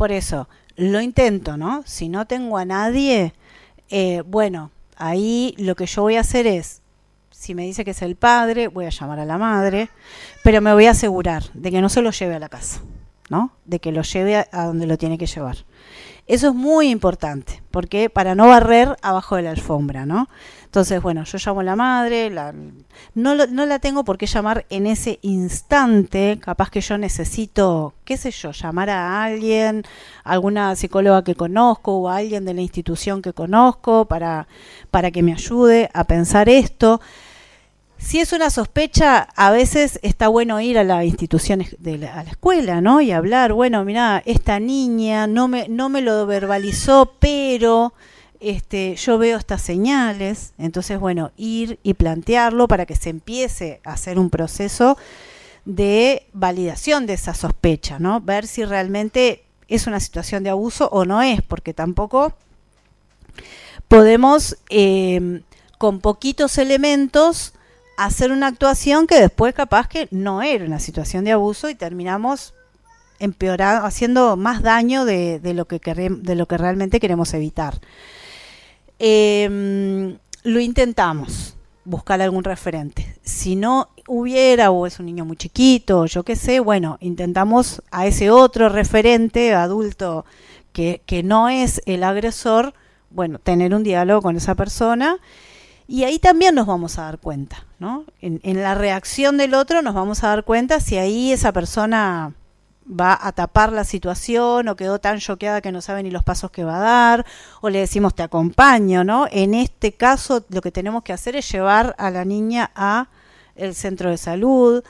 por eso, lo intento, ¿no? Si no tengo a nadie, eh, bueno, ahí lo que yo voy a hacer es, si me dice que es el padre, voy a llamar a la madre, pero me voy a asegurar de que no se lo lleve a la casa, ¿no? De que lo lleve a, a donde lo tiene que llevar. Eso es muy importante, porque para no barrer abajo de la alfombra, ¿no? Entonces, bueno, yo llamo a la madre, la, no, no la tengo por qué llamar en ese instante, capaz que yo necesito, qué sé yo, llamar a alguien, alguna psicóloga que conozco o a alguien de la institución que conozco para, para que me ayude a pensar esto. Si es una sospecha, a veces está bueno ir a la institución de la, a la escuela, ¿no? Y hablar, bueno, mira, esta niña no me, no me lo verbalizó, pero este, yo veo estas señales. Entonces, bueno, ir y plantearlo para que se empiece a hacer un proceso de validación de esa sospecha, ¿no? Ver si realmente es una situación de abuso o no es, porque tampoco podemos eh, con poquitos elementos hacer una actuación que después capaz que no era una situación de abuso y terminamos empeorando, haciendo más daño de, lo, que de lo que realmente queremos evitar. Eh, lo intentamos, buscar algún referente. Si no hubiera, o es un niño muy chiquito, yo qué sé, bueno, intentamos a ese otro referente adulto que, que no es el agresor, bueno, tener un diálogo con esa persona y ahí también nos vamos a dar cuenta, ¿no? En, la reacción del otro nos vamos a dar cuenta si ahí esa persona va a tapar la situación o quedó tan choqueada que no sabe ni los pasos que va a dar o le decimos te acompaño, ¿no? En este caso lo que tenemos que hacer es llevar a la niña a el centro de salud.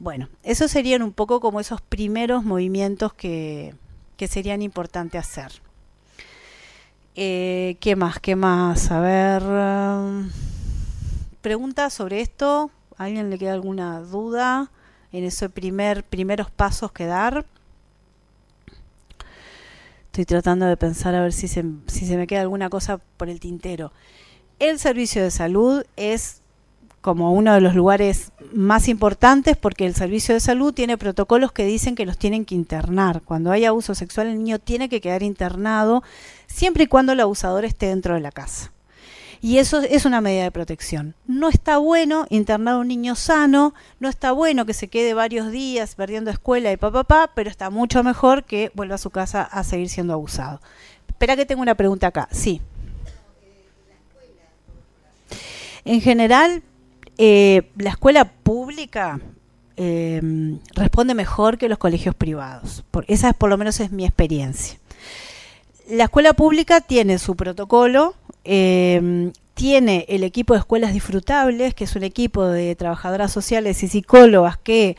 Bueno, esos serían un poco como esos primeros movimientos que, que serían importantes hacer. Eh, ¿Qué más? ¿Qué más? A ver. Preguntas sobre esto. ¿A alguien le queda alguna duda en esos primer, primeros pasos que dar? Estoy tratando de pensar a ver si se, si se me queda alguna cosa por el tintero. El servicio de salud es como uno de los lugares más importantes porque el servicio de salud tiene protocolos que dicen que los tienen que internar. Cuando hay abuso sexual el niño tiene que quedar internado siempre y cuando el abusador esté dentro de la casa. Y eso es una medida de protección. No está bueno internar a un niño sano, no está bueno que se quede varios días perdiendo escuela y papá, pa, pa, pero está mucho mejor que vuelva a su casa a seguir siendo abusado. Espera que tengo una pregunta acá. Sí. En general, eh, la escuela pública eh, responde mejor que los colegios privados. Por, esa es, por lo menos es mi experiencia. La escuela pública tiene su protocolo, eh, tiene el equipo de escuelas disfrutables, que es un equipo de trabajadoras sociales y psicólogas que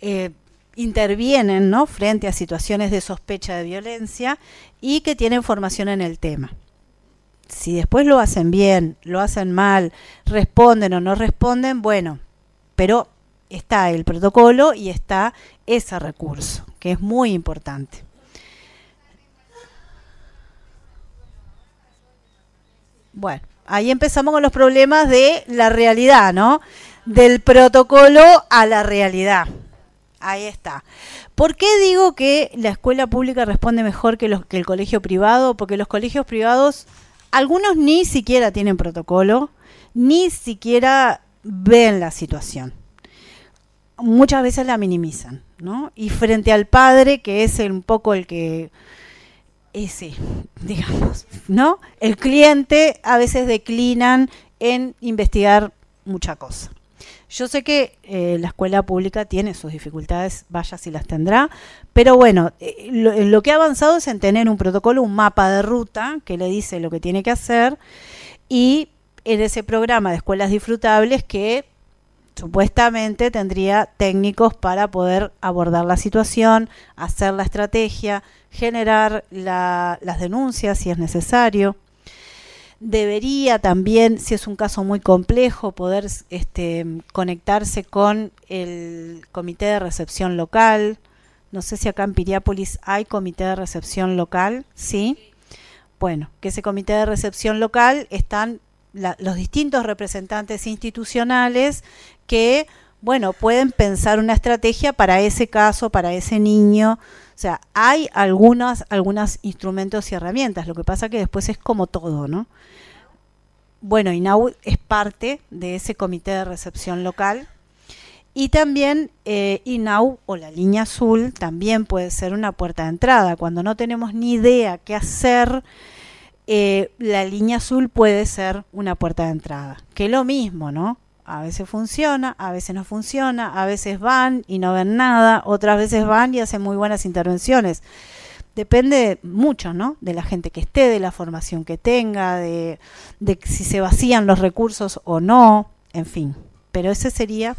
eh, intervienen frente a situaciones de sospecha de violencia y que tienen formación en el tema si después lo hacen bien, lo hacen mal, responden o no responden, bueno, pero está el protocolo y está ese recurso, que es muy importante. Bueno, ahí empezamos con los problemas de la realidad, ¿no? Del protocolo a la realidad. Ahí está. ¿Por qué digo que la escuela pública responde mejor que, que el colegio privado? Porque los colegios privados algunos ni siquiera tienen protocolo, ni siquiera ven la situación. Muchas veces la minimizan, ¿no? Y frente al padre, que es un poco el que ese, digamos, ¿no? El cliente a veces declinan en investigar mucha cosa. Yo sé que eh, la escuela pública tiene sus dificultades, vaya si las tendrá, pero bueno, eh, lo, lo, que ha avanzado es en tener un protocolo, un mapa de ruta que le dice lo que tiene que hacer y en ese programa de escuelas disfrutables que supuestamente tendría técnicos para poder abordar la situación, hacer la estrategia, generar la, las denuncias si es necesario debería también, si es un caso muy complejo, poder este, conectarse con el comité de recepción local. No sé si acá en Piriápolis hay comité de recepción local, ¿sí? Bueno, que ese comité de recepción local están la, los distintos representantes institucionales que, bueno, pueden pensar una estrategia para ese caso, para ese niño, O sea, hay algunos algunos instrumentos y herramientas, lo que pasa que después es como todo, ¿no? Bueno, INAU es parte de ese comité de recepción local y también eh, INAU o la línea azul también puede ser una puerta de entrada. Cuando no tenemos ni idea qué hacer, eh, la línea azul puede ser una puerta de entrada. Que lo mismo, ¿no? A veces funciona, a veces no funciona, a veces van y no ven nada, otras veces van y hacen muy buenas intervenciones. Depende mucho, ¿no? De la gente que esté, de la formación que tenga, de, de si se vacían los recursos o no, en fin. Pero ese sería,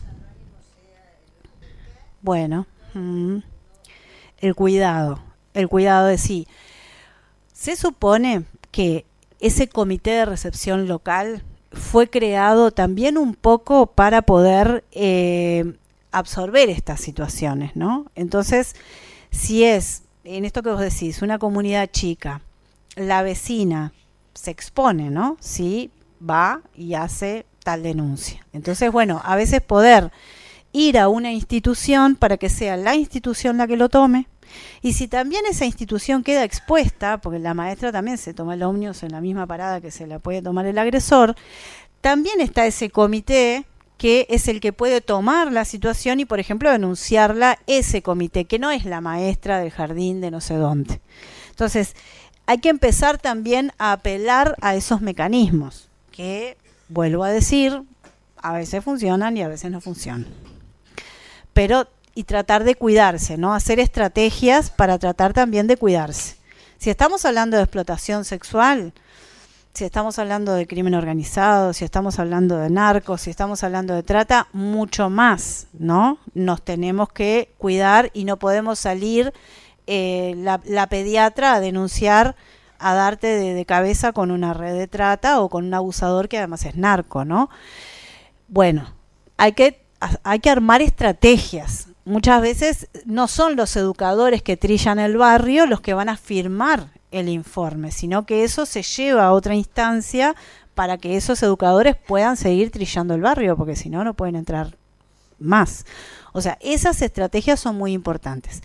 bueno, mm, el cuidado, el cuidado de sí. Se supone que ese comité de recepción local fue creado también un poco para poder eh, absorber estas situaciones, ¿no? Entonces, si es, en esto que vos decís, una comunidad chica, la vecina se expone, ¿no? Si va y hace tal denuncia. Entonces, bueno, a veces poder ir a una institución para que sea la institución la que lo tome, y si también esa institución queda expuesta, porque la maestra también se toma el ómnibus en la misma parada que se la puede tomar el agresor, también está ese comité que es el que puede tomar la situación y, por ejemplo, denunciarla ese comité, que no es la maestra del jardín de no sé dónde. Entonces, hay que empezar también a apelar a esos mecanismos, que, vuelvo a decir, a veces funcionan y a veces no funcionan. Pero y tratar de cuidarse, ¿no? Hacer estrategias para tratar también de cuidarse. Si estamos hablando de explotación sexual, si estamos hablando de crimen organizado, si estamos hablando de narcos, si estamos hablando de trata, mucho más, ¿no? Nos tenemos que cuidar y no podemos salir eh, la, pediatra a denunciar, a darte de, de, cabeza con una red de trata o con un abusador que además es narco, ¿no? Bueno, hay que, hay que armar estrategias, muchas veces no son los educadores que trillan el barrio los que van a firmar el informe, sino que eso se lleva a otra instancia para que esos educadores puedan seguir trillando el barrio, porque si no, no pueden entrar más. O sea, esas estrategias son muy importantes.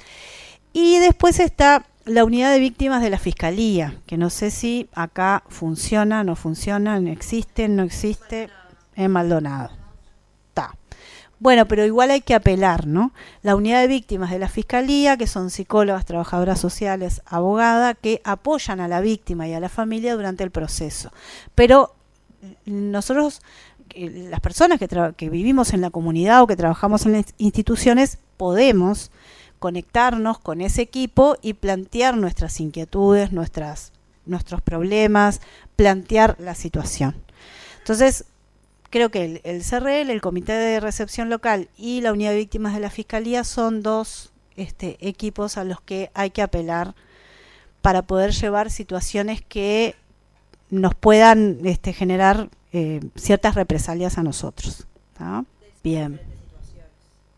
Y después está la unidad de víctimas de la Fiscalía, que no sé si acá funciona, no funciona, existe, no existe, en Maldonado. Bueno, pero igual hay que apelar, ¿no? La unidad de víctimas de la Fiscalía, que son psicólogas, trabajadoras sociales, abogadas, que apoyan a la víctima y a la familia durante el proceso. Pero nosotros, eh, las personas que, que vivimos en la comunidad o que trabajamos en las instituciones, podemos conectarnos con ese equipo y plantear nuestras inquietudes, nuestras, nuestros problemas, plantear la situación. Entonces, creo que el, el, CRL, el Comité de Recepción Local y la Unidad de Víctimas de la Fiscalía son dos este, equipos a los que hay que apelar para poder llevar situaciones que nos puedan este, generar eh, ciertas represalias a nosotros. Bien.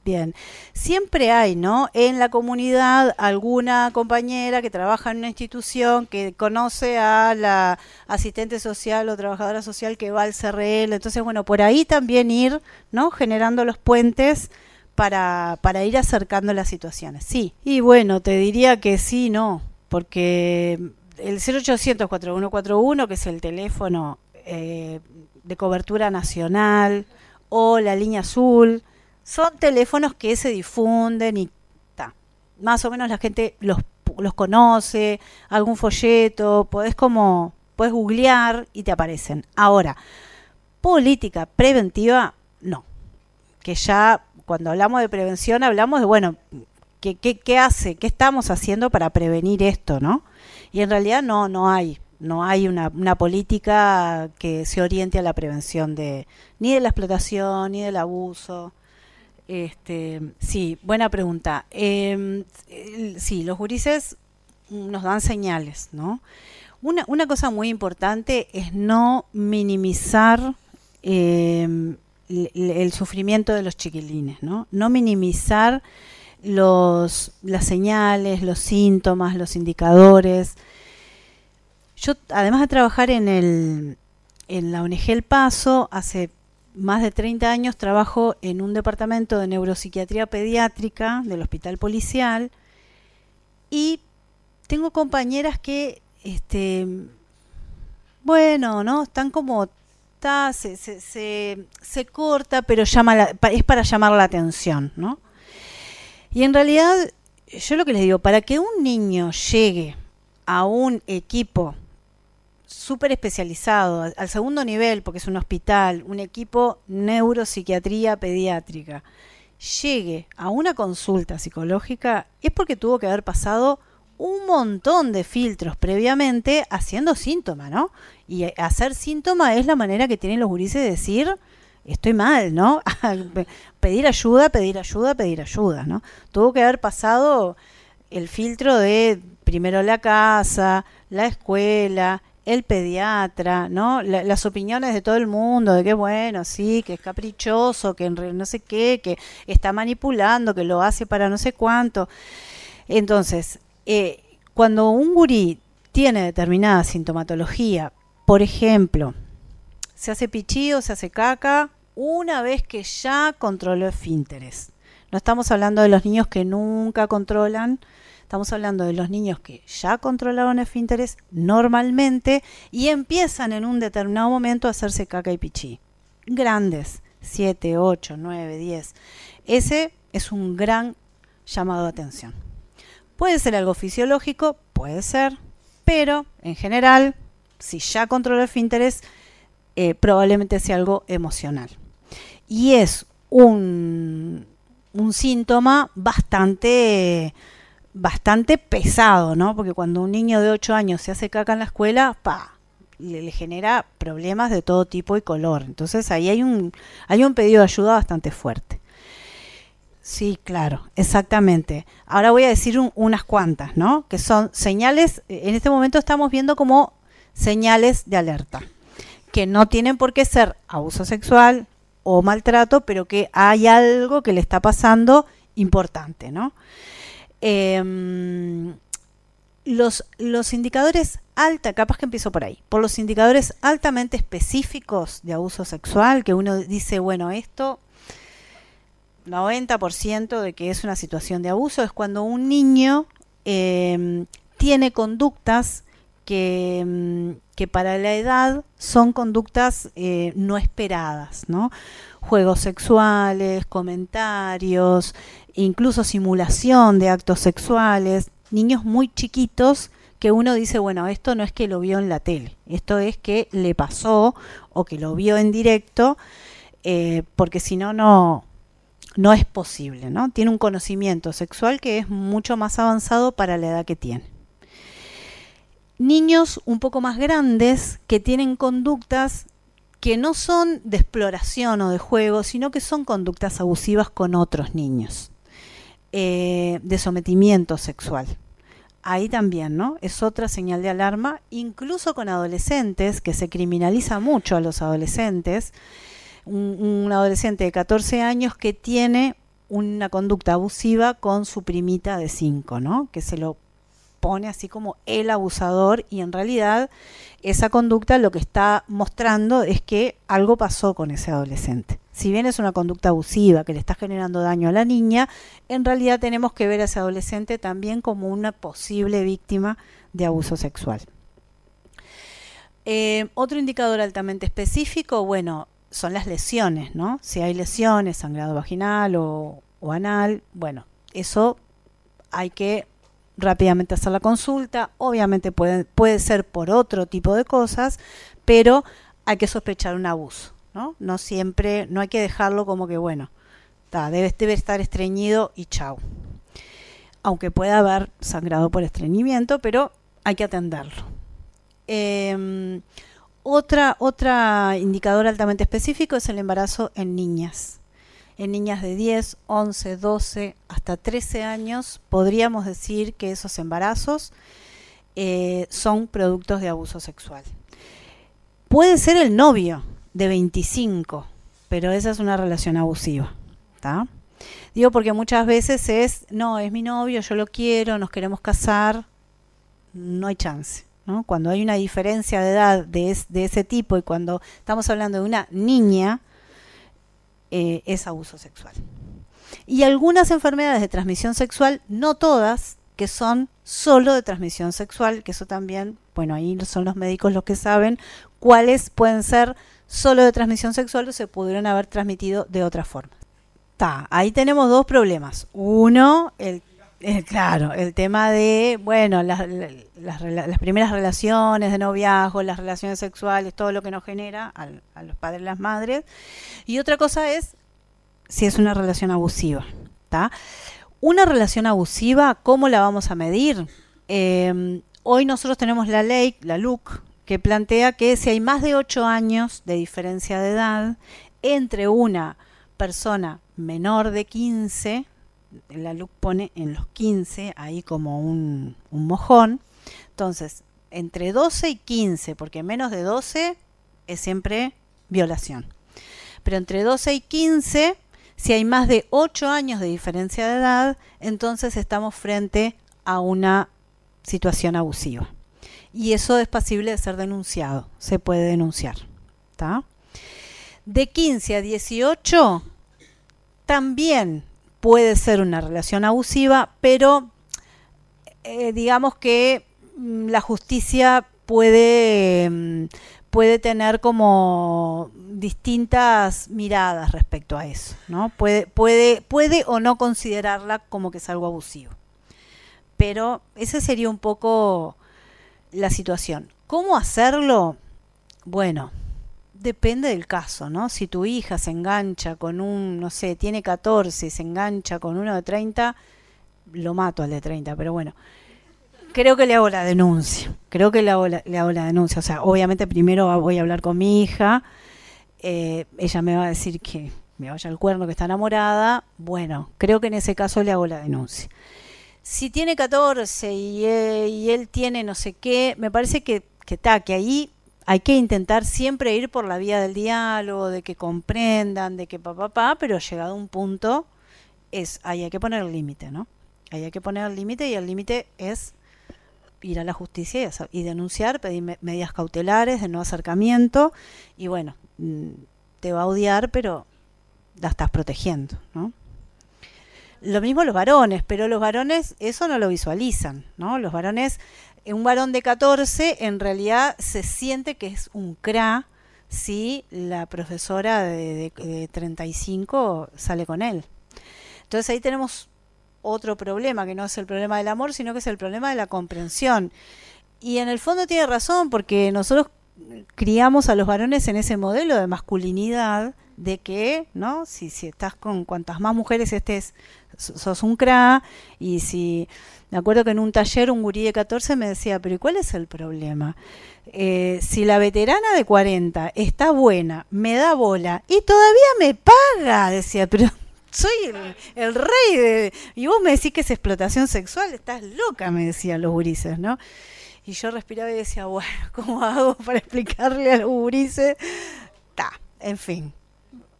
Bien, siempre hay, ¿no? En la comunidad alguna compañera que trabaja en una institución que conoce a la asistente social o trabajadora social que va al CRL. Entonces, bueno, por ahí también ir, ¿no? Generando los puentes para, para ir acercando las situaciones. Sí, y bueno, te diría que sí, no, porque el 0800 4141, que es el teléfono eh, de cobertura nacional, o la línea azul, son teléfonos que se difunden y ta, más o menos la gente los, los conoce, algún folleto, podés como, podés googlear y te aparecen. Ahora, política preventiva, no. Que ya cuando hablamos de prevención hablamos de, bueno, ¿qué, qué, qué hace? ¿Qué estamos haciendo para prevenir esto, no? Y en realidad no, no hay no hay una, una, política que se oriente a la prevención de ni de la explotación ni del abuso este, sí, buena pregunta. Eh, sí, los gurises nos dan señales, ¿no? Una, cosa muy importante es no minimizar eh, el, sufrimiento de los chiquilines, ¿no? No minimizar los, las señales, los síntomas, los indicadores. Yo, además de trabajar en, el, en la ONG El Paso, hace más de 30 años trabajo en un departamento de neuropsiquiatría pediátrica del hospital policial Y tengo compañeras que, este, bueno, ¿no? Están como, está, se, se, se, se corta, pero llama la, es para llamar la atención, ¿no? Y en realidad, yo lo que les digo, para que un niño llegue a un equipo súper especializado, al segundo nivel, porque es un hospital, un equipo neuropsiquiatría pediátrica, llegue a una consulta psicológica, es porque tuvo que haber pasado un montón de filtros previamente haciendo síntoma, ¿no? Y hacer síntoma es la manera que tienen los gurises de decir, estoy mal, ¿no? pedir ayuda, pedir ayuda, pedir ayuda, ¿no? Tuvo que haber pasado el filtro de primero la casa, la escuela, el pediatra, ¿no? las opiniones de todo el mundo, de que bueno, sí, que es caprichoso, que no sé qué, que está manipulando, que lo hace para no sé cuánto. Entonces, eh, cuando un gurí tiene determinada sintomatología, por ejemplo, se hace pichío, se hace caca, una vez que ya controló esfínteres. No estamos hablando de los niños que nunca controlan, estamos hablando de los niños que ya controlaron esfínteres normalmente y empiezan en un determinado momento a hacerse caca y pichí. Grandes, 7, 8, 9, 10. Ese es un gran llamado de atención. Puede ser algo fisiológico, puede ser, pero en general, si ya controla esfínteres, eh, probablemente sea algo emocional. Y es un, un síntoma bastante, bastante pesado, ¿no? Porque cuando un niño de 8 años se hace caca en la escuela, pa, le, genera problemas de todo tipo y color. Entonces ahí hay un, hay un pedido de ayuda bastante fuerte. Sí, claro, exactamente. Ahora voy a decir un, unas cuantas, ¿no? Que son señales, en este momento estamos viendo como señales de alerta que no tienen por qué ser abuso sexual o maltrato, pero que hay algo que le está pasando importante, ¿no? Eh, los, los indicadores alta, capaz que empiezo por ahí, por los indicadores altamente específicos de abuso sexual, que uno dice, bueno, esto 90% de que es una situación de abuso, es cuando un niño eh, tiene conductas que, mm, que para la edad son conductas eh, no esperadas, ¿no? Juegos sexuales, comentarios, incluso simulación de actos sexuales, niños muy chiquitos que uno dice, bueno, esto no es que lo vio en la tele, esto es que le pasó o que lo vio en directo, eh, porque si no, no, no es posible, ¿no? Tiene un conocimiento sexual que es mucho más avanzado para la edad que tiene niños un poco más grandes que tienen conductas que no son de exploración o de juego, sino que son conductas abusivas con otros niños, eh, de sometimiento sexual. Ahí también, ¿no? Es otra señal de alarma, incluso con adolescentes, que se criminaliza mucho a los adolescentes. Un, un adolescente de 14 años que tiene una conducta abusiva con su primita de 5, ¿no? Que se lo pone así como el abusador y en realidad esa conducta lo que está mostrando es que algo pasó con ese adolescente. Si bien es una conducta abusiva que le está generando daño a la niña, en realidad tenemos que ver a ese adolescente también como una posible víctima de abuso sexual. Eh, otro indicador altamente específico, bueno, son las lesiones, ¿no? Si hay lesiones, sangrado vaginal o, o anal, bueno, eso hay que rápidamente hacer la consulta. Obviamente puede, puede ser por otro tipo de cosas, pero hay que sospechar un abuso. ¿no? no siempre, no hay que dejarlo como que, bueno, debe, debe estar estreñido y chao. Aunque pueda haber sangrado por estreñimiento, pero hay que atenderlo. Eh, otra, otra indicador altamente específico es el embarazo en niñas en niñas de 10, 11, 12, hasta 13 años, podríamos decir que esos embarazos eh, son productos de abuso sexual. Puede ser el novio de 25, pero esa es una relación abusiva. ¿está? Digo porque muchas veces es, no, es mi novio, yo lo quiero, nos queremos casar, no hay chance. ¿no? Cuando hay una diferencia de edad de ese tipo y cuando estamos hablando de una niña, eh, es abuso sexual. Y algunas enfermedades de transmisión sexual, no todas, que son solo de transmisión sexual, que eso también, bueno, ahí son los médicos los que saben cuáles pueden ser solo de transmisión sexual o se pudieron haber transmitido de otra forma. Ahí tenemos dos problemas. Uno, el, claro, el tema de, bueno, las, las, primeras relaciones de noviazgo, las relaciones sexuales, todo lo que nos genera a los padres y las madres. Y otra cosa es si es una relación abusiva. ¿está? Una relación abusiva, ¿cómo la vamos a medir? Em, hoy nosotros tenemos la ley, la LUC, que plantea que si hay más de 8 años de diferencia de edad entre una persona menor de 15, la LUC pone en los 15, ahí como un, un mojón, entonces, entre 12 y 15, porque menos de 12 es siempre violación. Pero entre 12 y 15 si hay más de 8 años de diferencia de edad, entonces estamos frente a una situación abusiva. Y eso es pasible de ser denunciado, se puede denunciar. De 15 a 18 también puede ser una relación abusiva, pero eh, digamos que mm, la justicia puede, mm, puede tener como distintas miradas respecto a eso, ¿no? Puede, puede, puede o no considerarla como que es algo abusivo. Pero esa sería un poco la situación. ¿Cómo hacerlo? Bueno, depende del caso, ¿no? Si tu hija se engancha con un, no sé, tiene 14 y se engancha con uno de 30, lo mato al de 30, pero bueno. Creo que le hago la denuncia. Creo que le hago la, denuncia. O sea, obviamente primero voy a hablar con mi hija eh, ella me va a decir que me vaya al cuerno, que está enamorada, bueno, creo que en ese caso le hago la denuncia. Si tiene 14 eh, y, él tiene no sé qué, me parece que, que, que ahí hay que intentar siempre ir por la vía del diálogo, de que comprendan, de que papá, papá, pero llegado un punto, es, ahí hay que poner el límite, ¿no? Ahí hay que poner el límite y el límite es ir a la justicia y, y denunciar, pedir medidas cautelares de no acercamiento y bueno, Mm, te va a odiar, pero la estás protegiendo, ¿no? Lo mismo los varones, pero los varones eso no lo visualizan, ¿no? Los varones, un varón de 14 en realidad se siente que es un cra si la profesora de, de 35 sale con él. Entonces ahí tenemos otro problema, que no es el problema del amor, sino que es el problema de la comprensión. Y en el fondo tiene razón, porque nosotros criamos a los varones en ese modelo de masculinidad de que, ¿no? Si, si estás con cuantas más mujeres estés, sos un cra, y si, me acuerdo que en un taller un gurí de 14 me decía, pero ¿y cuál es el problema? Eh, si la veterana de 40 está buena, me da bola y todavía me paga, decía, pero soy el, rey de... Y vos me decís que es explotación sexual, estás loca, me decían los gurises, ¿no? Y yo respiraba y decía, bueno, ¿cómo hago para explicarle a los gurises? Ta, en fin.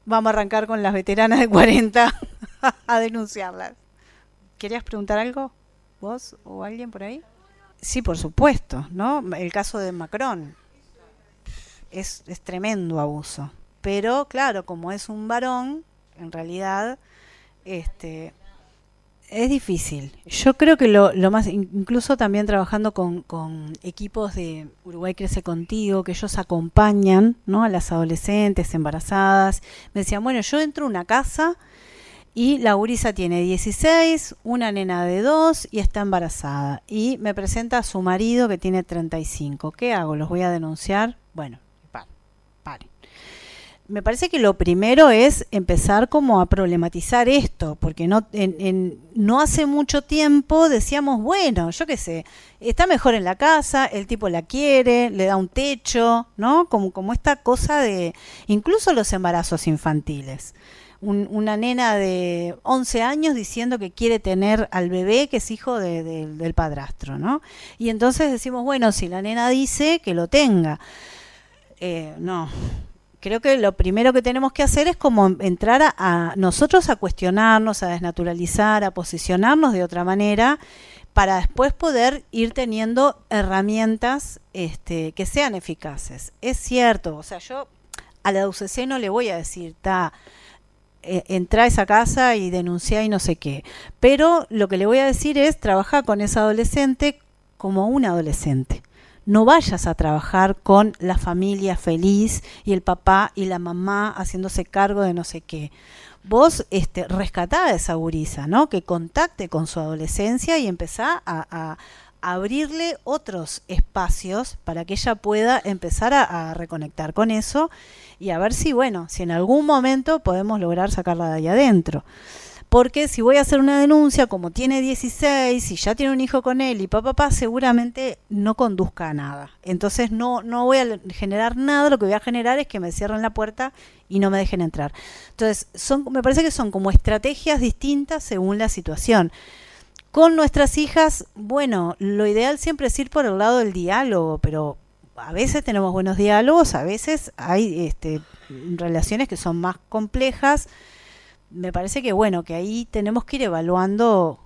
Vamos a arrancar con las veteranas de 40 a denunciarlas. ¿Querías preguntar algo? ¿Vos o alguien por ahí? Sí, por supuesto, ¿no? El caso de Macron. Es, es tremendo abuso. Pero claro, como es un varón, en realidad, este, es difícil. Yo creo que lo, lo más, incluso también trabajando con, con, equipos de Uruguay Crece Contigo, que ellos acompañan ¿no? a las adolescentes embarazadas, me decían, bueno, yo entro a una casa y la Urisa tiene 16, una nena de 2 y está embarazada. Y me presenta a su marido que tiene 35. ¿Qué hago? ¿Los voy a denunciar? Bueno, me parece que lo primero es empezar como a problematizar esto, porque no, en, no hace mucho tiempo decíamos, bueno, yo qué sé, está mejor en la casa, el tipo la quiere, le da un techo, ¿no? Como esta cosa de, incluso los embarazos infantiles. Una nena de 11 años diciendo que quiere tener al bebé que es hijo del padrastro, ¿no? Y entonces decimos, bueno, si la nena dice que lo tenga. Eh, no, creo que lo primero que tenemos que hacer es como entrar a, nosotros a cuestionarnos, a desnaturalizar, a posicionarnos de otra manera para después poder ir teniendo herramientas este, que sean eficaces. Es cierto, o sea, yo a la UCC no le voy a decir, ta, entra a esa casa y denuncia y no sé qué. Pero lo que le voy a decir es, trabaja con esa adolescente como un adolescente. No vayas a trabajar con la familia feliz y el papá y la mamá haciéndose cargo de no sé qué. Vos este, rescatá a esa gurisa, ¿no? Que contacte con su adolescencia y empezá a, abrirle otros espacios para que ella pueda empezar a, reconectar con eso y a ver si, bueno, si en algún momento podemos lograr sacarla de ahí adentro. Porque si voy a hacer una denuncia, como tiene 16 y ya tiene un hijo con él y papá, papá seguramente no conduzca a nada. Entonces no, no voy a generar nada, lo que voy a generar es que me cierren la puerta y no me dejen entrar. Entonces, son, me parece que son como estrategias distintas según la situación. Con nuestras hijas, bueno, lo ideal siempre es ir por el lado del diálogo, pero a veces tenemos buenos diálogos, a veces hay este, relaciones que son más complejas. Me parece que bueno, que ahí tenemos que ir evaluando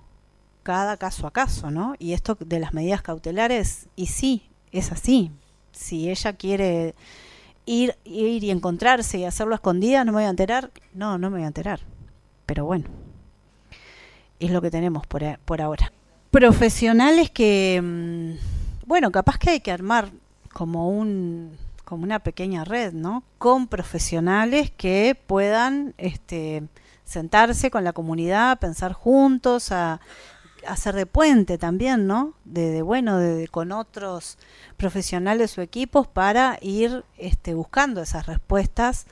cada caso a caso, ¿no? Y esto de las medidas cautelares, y sí, es así. Si ella quiere ir, ir y encontrarse y hacerlo a escondidas, no me voy a enterar. No, no me voy a enterar. Pero bueno es lo que tenemos por, por ahora. Profesionales que, mm, bueno, capaz que hay que armar como un como una pequeña red, ¿no? Con profesionales que puedan este, sentarse con la comunidad, pensar juntos, a, hacer de puente también, ¿no? De, bueno, de, con otros profesionales o equipos para ir este, buscando esas respuestas,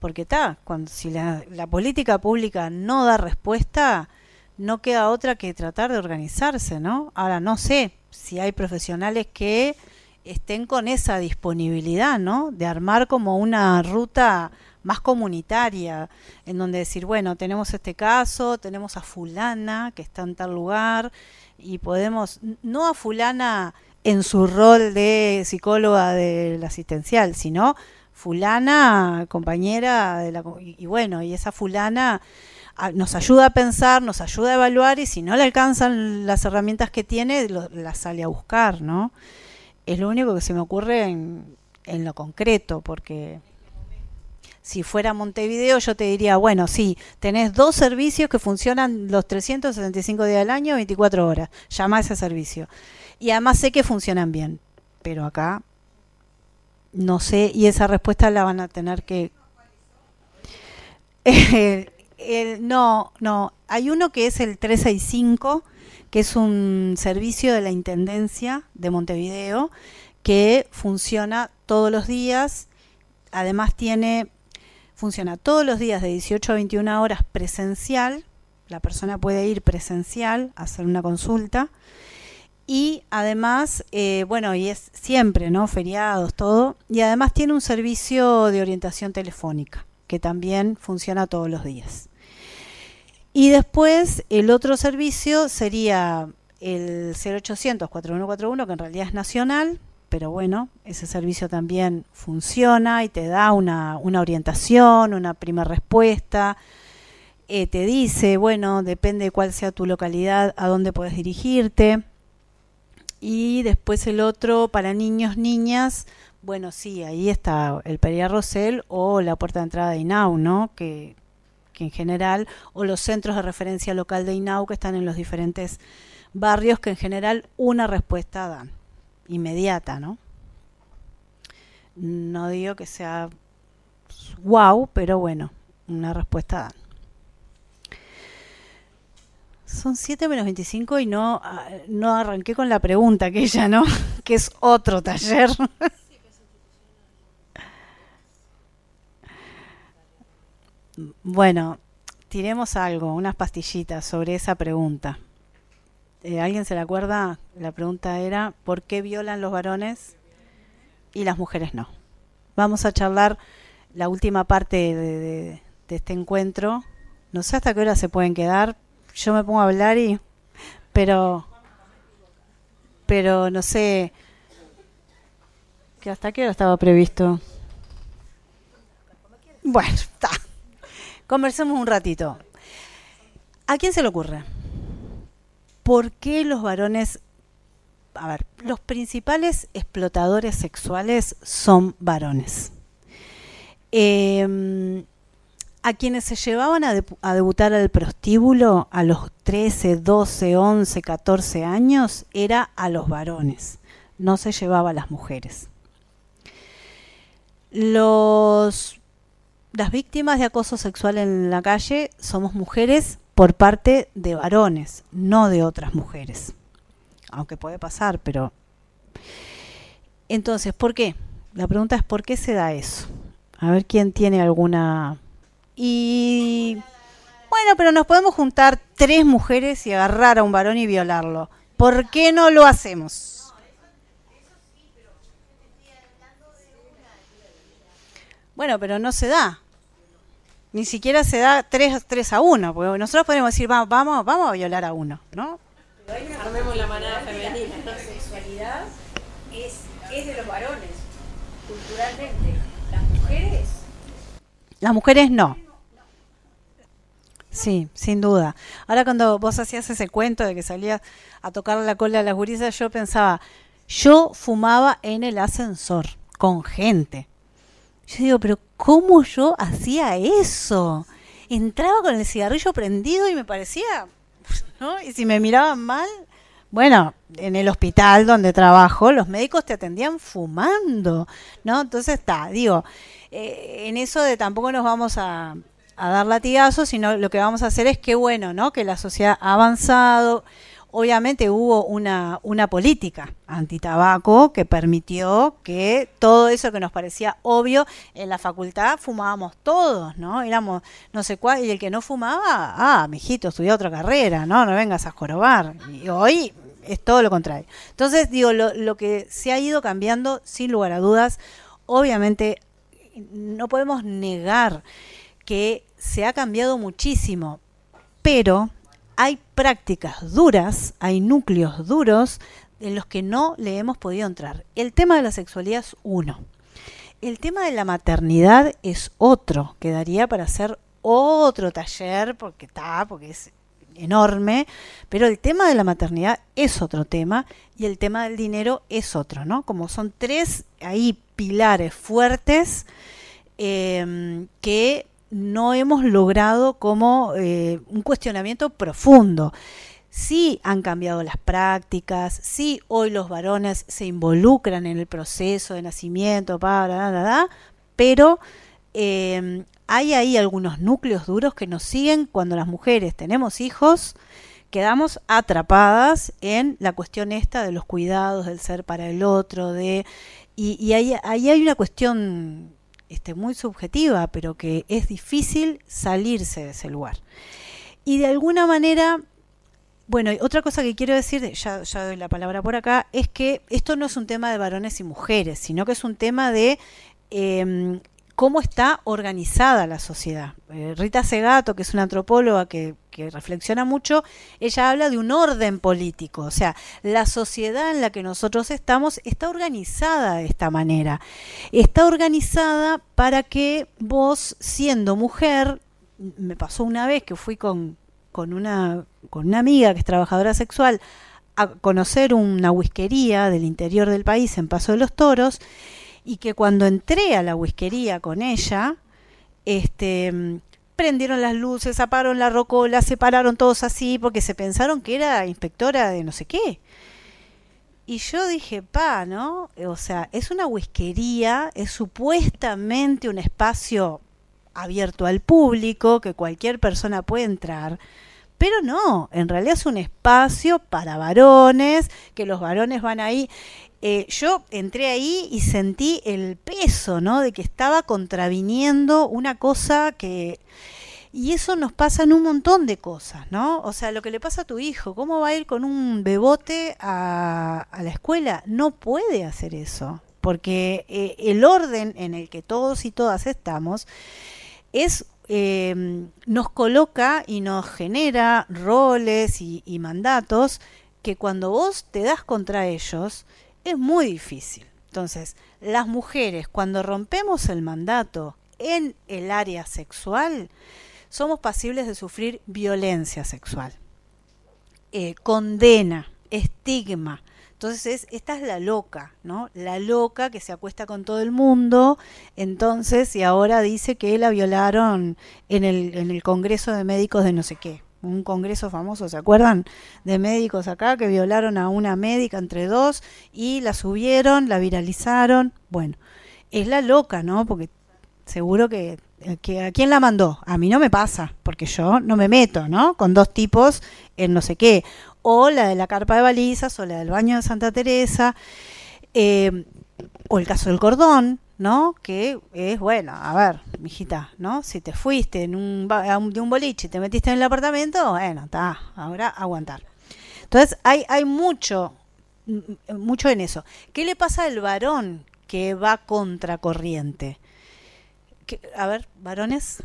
porque está, si la, la política pública no da respuesta, no queda otra que tratar de organizarse, ¿no? Ahora no sé si hay profesionales que estén con esa disponibilidad, ¿no? De armar como una ruta más comunitaria, en donde decir, bueno, tenemos este caso, tenemos a fulana que está en tal lugar y podemos, no a fulana en su rol de psicóloga del asistencial, sino fulana, compañera de la... y bueno, y esa fulana nos ayuda a pensar, nos ayuda a evaluar y si no le alcanzan las herramientas que tiene, las sale a buscar, ¿no? Es lo único que se me ocurre en, en lo concreto, porque si fuera Montevideo yo te diría, bueno, sí, tenés dos servicios que funcionan los 365 días del año, 24 horas, llama a ese servicio. Y además sé que funcionan bien, pero acá no sé, y esa respuesta la van a tener que... no, no. Hay uno que es el 365, que es un servicio de la Intendencia de Montevideo, que funciona todos los días. Además tiene, funciona todos los días de 18 a 21 horas presencial. La persona puede ir presencial a hacer una consulta. Y además, eh, bueno, y es siempre, ¿no? Feriados, todo. Y además tiene un servicio de orientación telefónica que también funciona todos los días. Y después el otro servicio sería el 0800-4141, que en realidad es nacional, pero bueno, ese servicio también funciona y te da una, una orientación, una primera respuesta. Eh, te dice, bueno, depende de cuál sea tu localidad, a dónde puedes dirigirte. Y después el otro para niños, niñas, bueno, sí, ahí está el Peria Rosel o la puerta de entrada de INAU, ¿no? Que, que en general, o los centros de referencia local de INAU que están en los diferentes barrios, que en general una respuesta dan, inmediata, ¿no? No digo que sea wow, pero bueno, una respuesta dan. Son 7 menos 25 y no, ah, no arranqué con la pregunta que ella, ¿no? que es otro taller. Bueno, tiremos algo, unas pastillitas sobre esa pregunta. Eh, ¿Alguien se la acuerda? La pregunta era, ¿por qué violan los varones y las mujeres no? Vamos a charlar la última parte de, este encuentro. No sé hasta qué hora se pueden quedar. Yo me pongo a hablar y... Pero... Pero no sé... que ¿Hasta qué hora estaba previsto? Bueno, está. Conversemos un ratito. ¿A quién se le ocurre? ¿Por qué los varones... A ver, los principales explotadores sexuales son varones. Em, a quienes se llevaban a, a, debutar al prostíbulo a los 13, 12, 11, 14 años era a los varones, no se llevaba a las mujeres. Los, las víctimas de acoso sexual en la calle somos mujeres por parte de varones, no de otras mujeres. Aunque puede pasar, pero... Entonces, ¿por qué? La pregunta es ¿por qué se da eso? A ver quién tiene alguna y bueno, pero nos podemos juntar tres mujeres y agarrar a un varón y violarlo. ¿Por qué no lo hacemos? Bueno, pero no se da. Ni siquiera se da 3, tres a 1, porque nosotros podemos decir, vamos, vamos, vamos a violar a uno, ¿no? Armemos la manada femenina. La sexualidad es, es de los varones, culturalmente. Las mujeres... Las mujeres no. Sí, sin duda. Ahora cuando vos hacías ese cuento de que salías a tocar la cola a las gurisas, yo pensaba, yo fumaba en el ascensor con gente. Yo digo, pero ¿cómo yo hacía eso? Entraba con el cigarrillo prendido y me parecía, ¿no? Y si me miraban mal, bueno, en el hospital donde trabajo, los médicos te atendían fumando, ¿no? Entonces está, digo, eh, en eso de tampoco nos vamos a a dar latigazos, sino lo que vamos a hacer es que bueno, ¿no? Que la sociedad ha avanzado. Obviamente hubo una, una política antitabaco que permitió que todo eso que nos parecía obvio en la facultad fumábamos todos, ¿no? Éramos no sé cuál, y el que no fumaba, ah, mijito, estudió otra carrera, ¿no? No vengas a jorobar. Y hoy es todo lo contrario. Entonces, digo, lo, lo que se ha ido cambiando, sin lugar a dudas, obviamente no podemos negar que se ha cambiado muchísimo, pero hay prácticas duras, hay núcleos duros en los que no le hemos podido entrar. El tema de la sexualidad es uno. El tema de la maternidad es otro, quedaría para hacer otro taller, porque está, porque es enorme, pero el tema de la maternidad es otro tema y el tema del dinero es otro, ¿no? Como son tres ahí pilares fuertes eh, que no hemos logrado como eh, un cuestionamiento profundo. Sí han cambiado las prácticas, sí hoy los varones se involucran en el proceso de nacimiento, para, pero em, hay ahí algunos núcleos duros que nos siguen cuando las mujeres tenemos hijos, quedamos atrapadas en la cuestión esta de los cuidados, del ser para el otro, de y, y ahí, ahí hay una cuestión este, muy subjetiva, pero que es difícil salirse de ese lugar. Y de alguna manera, bueno, otra cosa que quiero decir, ya, ya doy la palabra por acá, es que esto no es un tema de varones y mujeres, sino que es un tema de em, cómo está organizada la sociedad. Eh, Rita Segato, que es una antropóloga que, reflexiona mucho, ella habla de un orden político, o sea, la sociedad en la que nosotros estamos está organizada de esta manera. Está organizada para que vos, siendo mujer, me pasó una vez que fui con, con, una, con una amiga que es trabajadora sexual a conocer una whiskería del interior del país en Paso de los Toros, y que cuando entré a la whiskería con ella, este, prendieron las luces, apagaron la rocola, se pararon todos así porque se pensaron que era inspectora de no sé qué. Y yo dije, pa, ¿no? O sea, es una whiskería, es supuestamente un espacio abierto al público, que cualquier persona puede entrar, pero no, en realidad es un espacio para varones, que los varones van ahí. Eh, yo entré ahí y sentí el peso, ¿no? De que estaba contraviniendo una cosa que... Y eso nos pasa en un montón de cosas, ¿no? O sea, lo que le pasa a tu hijo, ¿cómo va a ir con un bebote a, la escuela? No puede hacer eso, porque eh, el orden en el que todos y todas estamos es eh, nos coloca y nos genera roles y, y mandatos que cuando vos te das contra ellos, es muy difícil. Entonces, las mujeres, cuando rompemos el mandato en el área sexual, somos pasibles de sufrir violencia sexual, eh, condena, estigma. Entonces es, esta es la loca, ¿no? La loca que se acuesta con todo el mundo, entonces, y ahora dice que la violaron en el, en el Congreso de Médicos de no sé qué. Un congreso famoso, ¿se acuerdan? De médicos acá que violaron a una médica entre dos y la subieron, la viralizaron. Bueno, es la loca, ¿no? Porque seguro que, que, a quién la mandó. A mí no me pasa, porque yo no me meto, ¿no? Con dos tipos en no sé qué o la de la carpa de balizas, o la del baño de Santa Teresa, eh, o el caso del cordón, ¿no? Que es, bueno, a ver, mijita, ¿no? Si te fuiste en un, de un boliche y te metiste en el apartamento, bueno, está, ahora aguantar. Entonces, hay, hay mucho, mucho en eso. ¿Qué le pasa al varón que va contracorriente? A ver, varones,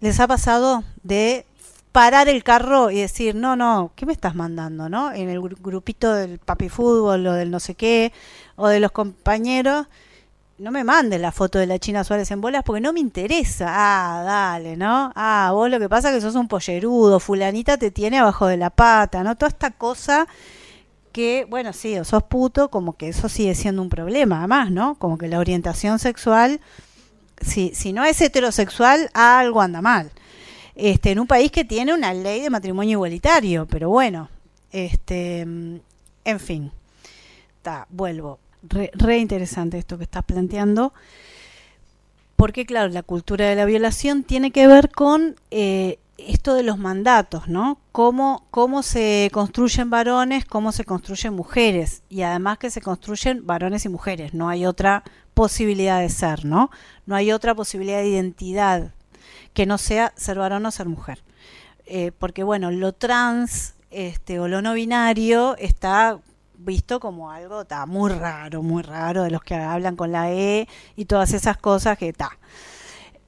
¿les ha pasado de parar el carro y decir, no, no, ¿qué me estás mandando? ¿No? En el grupito del papi fútbol o del no sé qué, o de los compañeros, no me mandes la foto de la China Suárez en bolas porque no me interesa. Ah, dale, ¿no? Ah, vos lo que pasa es que sos un pollerudo, fulanita te tiene abajo de la pata, ¿no? Toda esta cosa que, bueno, sí, o sos puto, como que eso sigue siendo un problema, además, ¿no? Como que la orientación sexual, si, si no es heterosexual, algo anda mal este, en un país que tiene una ley de matrimonio igualitario, pero bueno, este, en fin, está, vuelvo, re, interesante esto que estás planteando, porque claro, la cultura de la violación tiene que ver con eh, esto de los mandatos, ¿no? Cómo, cómo se construyen varones, cómo se construyen mujeres, y además que se construyen varones y mujeres, no hay otra posibilidad de ser, ¿no? No hay otra posibilidad de identidad que no sea ser varón o ser mujer. Eh, porque bueno, lo trans este, o lo no binario está visto como algo está muy raro, muy raro, de los que hablan con la E y todas esas cosas que está.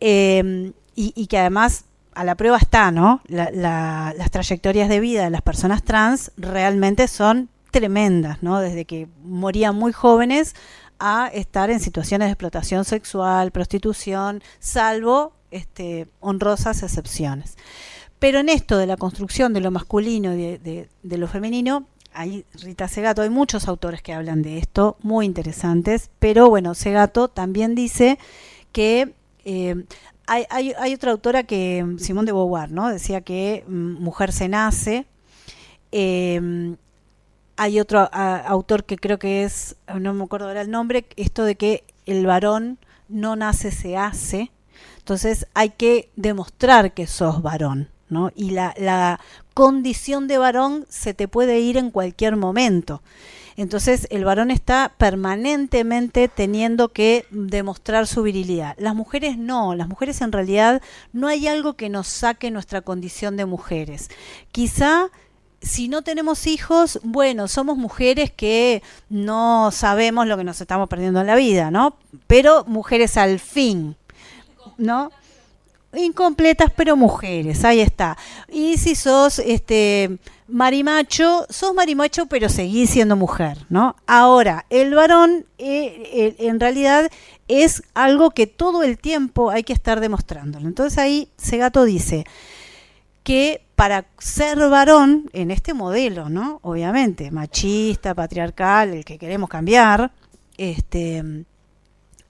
Em, y, que además a la prueba está, ¿no? las trayectorias de vida de las personas trans realmente son tremendas, ¿no? Desde que morían muy jóvenes a estar en situaciones de explotación sexual, prostitución, salvo este, honrosas excepciones. Pero en esto de la construcción de lo masculino y de, lo femenino, hay Rita Segato, hay muchos autores que hablan de esto, muy interesantes, pero bueno, Segato también dice que eh, hay, otra autora que, Simón de Beauvoir, ¿no? Decía que mm, mujer se nace. Em, hay otro autor que creo que es, no me acuerdo ahora el nombre, esto de que el varón no nace, se hace. Entonces hay que demostrar que sos varón, ¿no? Y la condición de varón se te puede ir en cualquier momento. Entonces el varón está permanentemente teniendo que demostrar su virilidad. Las mujeres no, las mujeres en realidad no hay algo que nos saque nuestra condición de mujeres. Quizá si no tenemos hijos, bueno, somos mujeres que no sabemos lo que nos estamos perdiendo en la vida, ¿no? Pero mujeres al fin, ¿no? Incompletas pero mujeres, ahí está. Y si sos este marimacho, sos marimacho pero seguís siendo mujer, ¿no? Ahora, el varón eh, en realidad es algo que todo el tiempo hay que estar demostrándolo. Entonces ahí Segato dice que para ser varón en este modelo, ¿no? Obviamente, machista, patriarcal, el que queremos cambiar, este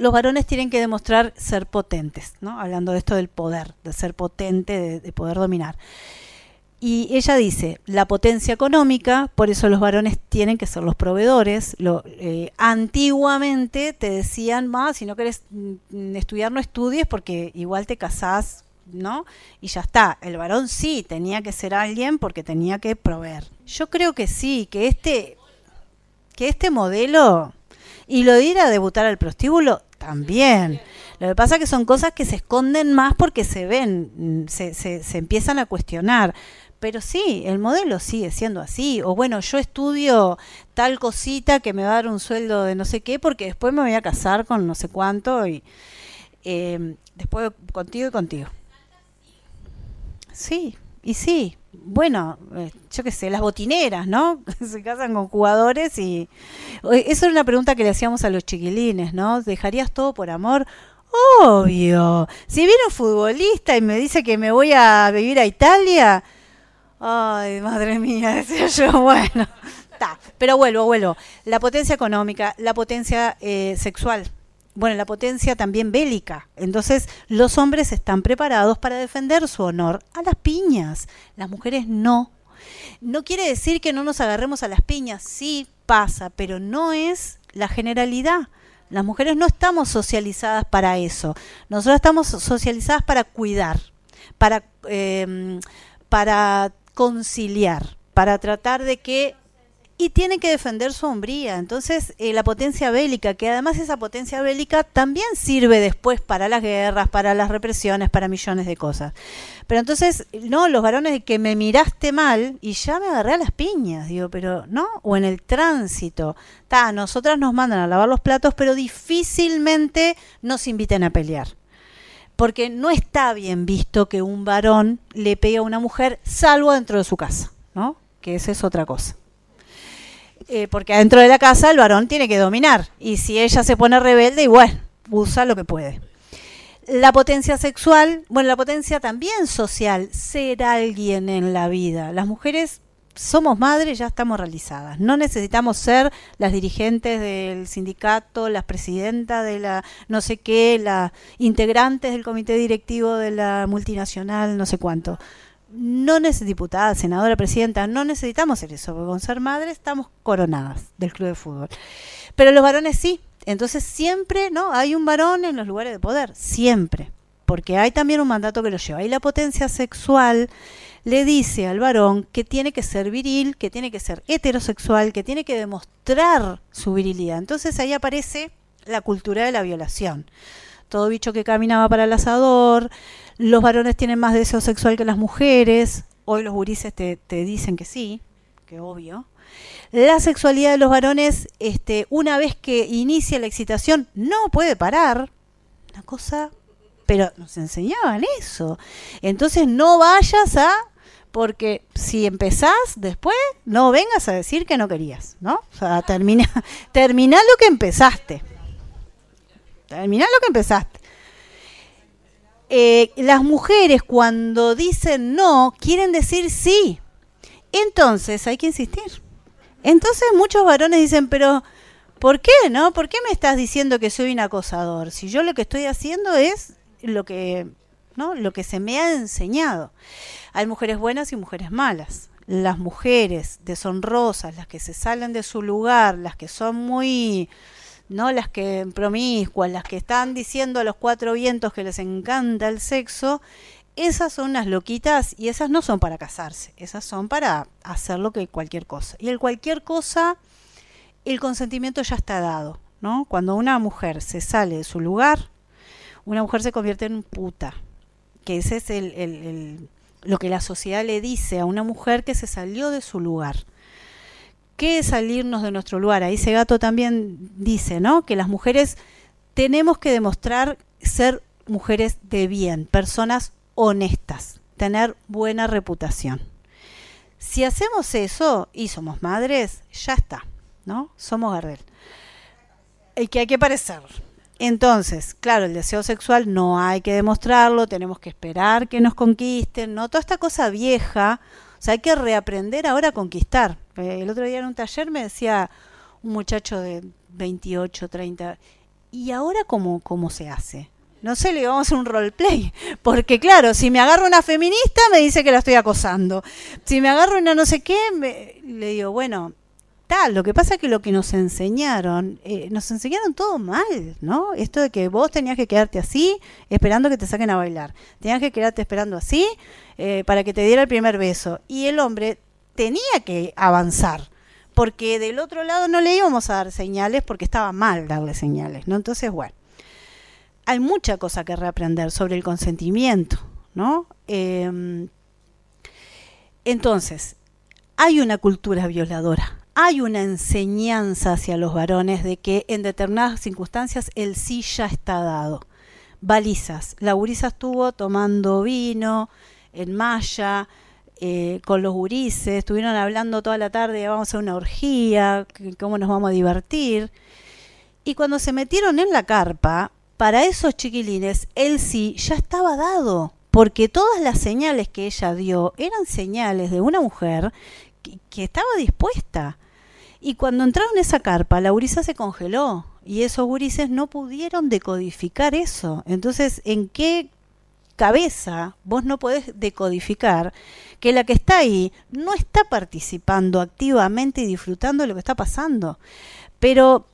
los varones tienen que demostrar ser potentes, ¿no? Hablando de esto del poder, de ser potente, de, poder dominar. Y ella dice, la potencia económica, por eso los varones tienen que ser los proveedores. Lo, eh, antiguamente te decían, más, si no querés mm, estudiar, no estudies porque igual te casás, ¿no? Y ya está. El varón sí tenía que ser alguien porque tenía que proveer. Yo creo que sí, que este, que este modelo y lo de ir a debutar al prostíbulo también. Lo que pasa es que son cosas que se esconden más porque se ven, se, se, se empiezan a cuestionar. Pero sí, el modelo sigue siendo así. O bueno, yo estudio tal cosita que me va a dar un sueldo de no sé qué porque después me voy a casar con no sé cuánto y eh, después contigo y contigo. Sí, y sí, bueno, eh, yo qué sé, las botineras, ¿no? Se casan con jugadores y... Eso es una pregunta que le hacíamos a los chiquilines, ¿no? ¿Dejarías todo por amor? Obvio. Si viene un futbolista y me dice que me voy a vivir a Italia, ay, madre mía, decía yo, bueno, Ta, pero vuelvo, vuelvo. La potencia económica, la potencia eh, sexual, bueno, la potencia también bélica. Entonces, los hombres están preparados para defender su honor a las piñas. Las mujeres no. No quiere decir que no nos agarremos a las piñas, sí pasa, pero no es la generalidad. Las mujeres no estamos socializadas para eso. Nosotros estamos socializadas para cuidar, para, eh, para conciliar, para tratar de que y tiene que defender su hombría. Entonces, eh, la potencia bélica, que además esa potencia bélica también sirve después para las guerras, para las represiones, para millones de cosas. Pero entonces, no, los varones de que me miraste mal y ya me agarré a las piñas, digo, pero no, o en el tránsito. Ta, nosotras nos mandan a lavar los platos, pero difícilmente nos inviten a pelear. Porque no está bien visto que un varón le pegue a una mujer, salvo dentro de su casa, ¿no? Que esa es otra cosa. Eh, porque adentro de la casa el varón tiene que dominar. Y si ella se pone rebelde, bueno, usa lo que puede. La potencia sexual, bueno, la potencia también social, ser alguien en la vida. Las mujeres somos madres, ya estamos realizadas. No necesitamos ser las dirigentes del sindicato, las presidentas de la no sé qué, las integrantes del comité directivo de la multinacional, no sé cuánto no necesitamos, diputada, senadora, presidenta, no necesitamos ser eso, porque con ser madre estamos coronadas del club de fútbol. Pero los varones sí, entonces siempre, ¿no? Hay un varón en los lugares de poder, siempre, porque hay también un mandato que lo lleva. Y la potencia sexual le dice al varón que tiene que ser viril, que tiene que ser heterosexual, que tiene que demostrar su virilidad. Entonces ahí aparece la cultura de la violación. Todo bicho que caminaba para el asador, los varones tienen más deseo sexual que las mujeres. Hoy los gurises te, dicen que sí, que obvio. La sexualidad de los varones, este, una vez que inicia la excitación, no puede parar. Una cosa, pero nos enseñaban eso. Entonces no vayas a, porque si empezás después, no vengas a decir que no querías, ¿no? O sea, termina, termina lo que empezaste. Termina lo que empezaste. Eh, las mujeres cuando dicen no, quieren decir sí. Entonces hay que insistir. Entonces muchos varones dicen, pero ¿por qué no? ¿Por qué me estás diciendo que soy un acosador? Si yo lo que estoy haciendo es lo que, ¿no? Lo que se me ha enseñado. Hay mujeres buenas y mujeres malas. Las mujeres deshonrosas, las que se salen de su lugar, las que son muy no las que promiscuas, las que están diciendo a los cuatro vientos que les encanta el sexo, esas son unas loquitas y esas no son para casarse, esas son para hacer lo que cualquier cosa. Y el cualquier cosa, el consentimiento ya está dado, ¿no? Cuando una mujer se sale de su lugar, una mujer se convierte en puta, que ese es el, el, lo que la sociedad le dice a una mujer que se salió de su lugar qué salirnos de nuestro lugar? Ahí ese gato también dice, ¿no? Que las mujeres tenemos que demostrar ser mujeres de bien, personas honestas, tener buena reputación. Si hacemos eso y somos madres, ya está, ¿no? Somos Gardel. Y que hay que parecer. Entonces, claro, el deseo sexual no hay que demostrarlo, tenemos que esperar que nos conquisten, ¿no? Toda esta cosa vieja, sea, hay que reaprender ahora a conquistar. Eh, el otro día en un taller me decía un muchacho de 28, 30, ¿y ahora cómo, cómo se hace? No sé, le vamos a hacer un roleplay. Porque claro, si me agarro una feminista me dice que la estoy acosando. Si me agarro una no sé qué, le digo, bueno, lo que pasa es que lo que nos enseñaron, eh, nos enseñaron todo mal, ¿no? Esto de que vos tenías que quedarte así, esperando que te saquen a bailar. Tenías que quedarte esperando así eh, para que te diera el primer beso. Y el hombre tenía que avanzar, porque del otro lado no le íbamos a dar señales porque estaba mal darle señales, ¿no? Entonces, bueno, hay mucha cosa que reaprender sobre el consentimiento, ¿no? Em, entonces, hay una cultura violadora hay una enseñanza hacia los varones de que en determinadas circunstancias el sí ya está dado. Balizas. La gurisa estuvo tomando vino en Maya eh, con los gurises, estuvieron hablando toda la tarde, vamos a una orgía, cómo nos vamos a divertir. Y cuando se metieron en la carpa, para esos chiquilines el sí ya estaba dado, porque todas las señales que ella dio eran señales de una mujer que estaba dispuesta. Y cuando entraron en esa carpa, la gurisa se congeló y esos gurises no pudieron decodificar eso. Entonces, ¿en qué cabeza vos no podés decodificar que la que está ahí no está participando activamente y disfrutando de lo que está pasando? Pero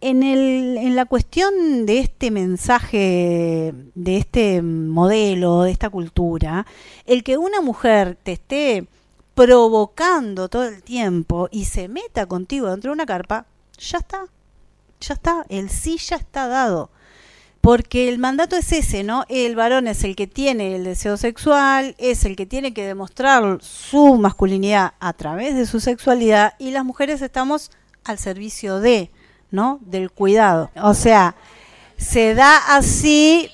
en, el, en la cuestión de este mensaje, de este modelo, de esta cultura, el que una mujer te esté provocando todo el tiempo y se meta contigo dentro de una carpa, ya está, ya está, el sí ya está dado. Porque el mandato es ese, ¿no? El varón es el que tiene el deseo sexual, es el que tiene que demostrar su masculinidad a través de su sexualidad y las mujeres estamos al servicio de, ¿no? Del cuidado. O sea, se da así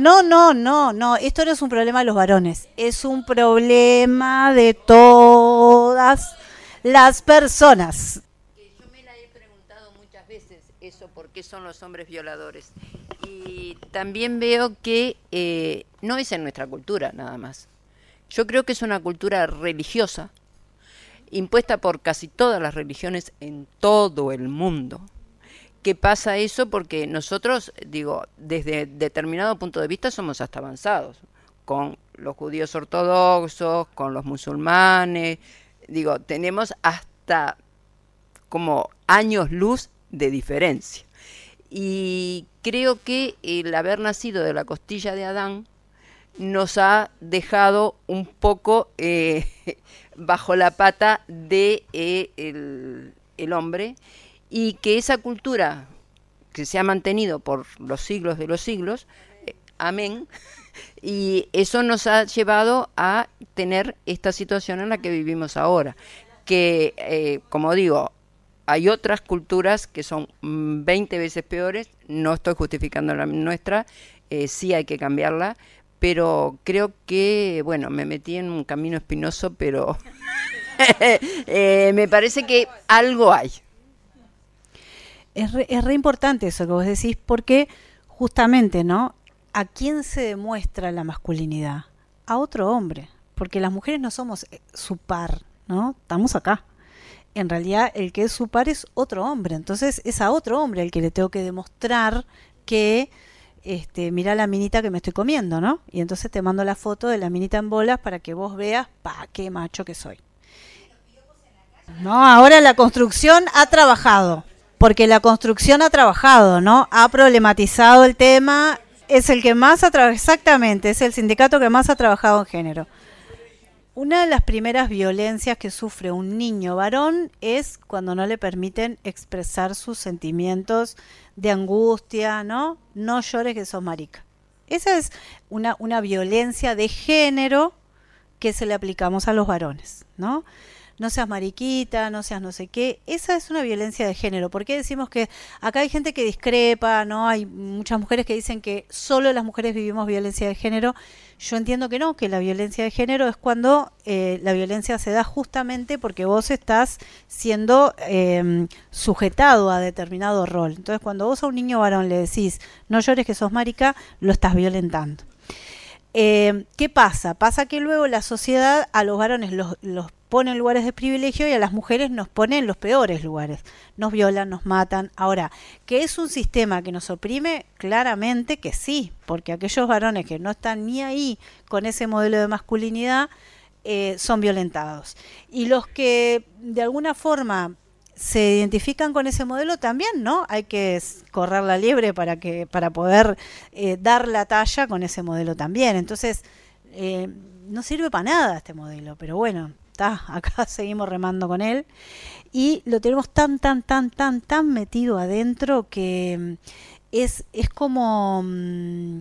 no, no, no, no. Esto no es un problema de los varones. Es un problema de todas las personas. Yo me la he preguntado muchas veces eso, por qué son los hombres violadores. Y también veo que eh, no es en nuestra cultura nada más. Yo creo que es una cultura religiosa, impuesta por casi todas las religiones en todo el mundo que pasa eso porque nosotros, digo, desde determinado punto de vista somos hasta avanzados, con los judíos ortodoxos, con los musulmanes, digo, tenemos hasta como años luz de diferencia. Y creo que el haber nacido de la costilla de Adán nos ha dejado un poco eh, bajo la pata de eh, el hombre y que esa cultura que se ha mantenido por los siglos de los siglos, eh, amén, y eso nos ha llevado a tener esta situación en la que vivimos ahora, que, eh, como digo, hay otras culturas que son 20 veces peores, no estoy justificando la nuestra, eh, sí hay que cambiarla, pero creo que, bueno, me metí en un camino espinoso, pero me parece que algo hay es re, es re importante eso que vos decís, porque justamente, ¿no? ¿A quién se demuestra la masculinidad? A otro hombre, porque las mujeres no somos eh, su par, ¿no? Estamos acá. En realidad el que es su par es otro hombre, entonces es a otro hombre el que le tengo que demostrar que este, mira la minita que me estoy comiendo, ¿no? Y entonces te mando la foto de la minita en bolas para que vos veas, pa, qué macho que soy. No, ahora la construcción ha trabajado porque la construcción ha trabajado, ¿no? Ha problematizado el tema, es el que más ha trabajado, exactamente, es el sindicato que más ha trabajado en género. Una de las primeras violencias que sufre un niño varón es cuando no le permiten expresar sus sentimientos de angustia, ¿no? No llores que sos marica. Esa es una, una violencia de género que se le aplicamos a los varones, ¿no? No seas mariquita, no seas no sé qué. Esa es una violencia de género. ¿Por qué decimos que acá hay gente que discrepa, no? Hay muchas mujeres que dicen que solo las mujeres vivimos violencia de género. Yo entiendo que no, que la violencia de género es cuando eh, la violencia se da justamente porque vos estás siendo em, sujetado a determinado rol. Entonces, cuando vos a un niño varón le decís, no llores que sos marica, lo estás violentando. Eh, ¿Qué pasa? Pasa que luego la sociedad a los varones los pone lugares de privilegio y a las mujeres nos pone en los peores lugares. Nos violan, nos matan. Ahora, ¿que es un sistema que nos oprime? Claramente que sí, porque aquellos varones que no están ni ahí con ese modelo de masculinidad eh, son violentados. Y los que de alguna forma se identifican con ese modelo también, ¿no? Hay que correr la liebre para que para poder eh, dar la talla con ese modelo también. Entonces, eh, no sirve para nada este modelo, pero bueno, acá seguimos remando con él. Y lo tenemos tan, tan, tan, tan, tan metido adentro que mm, es, es como, mm,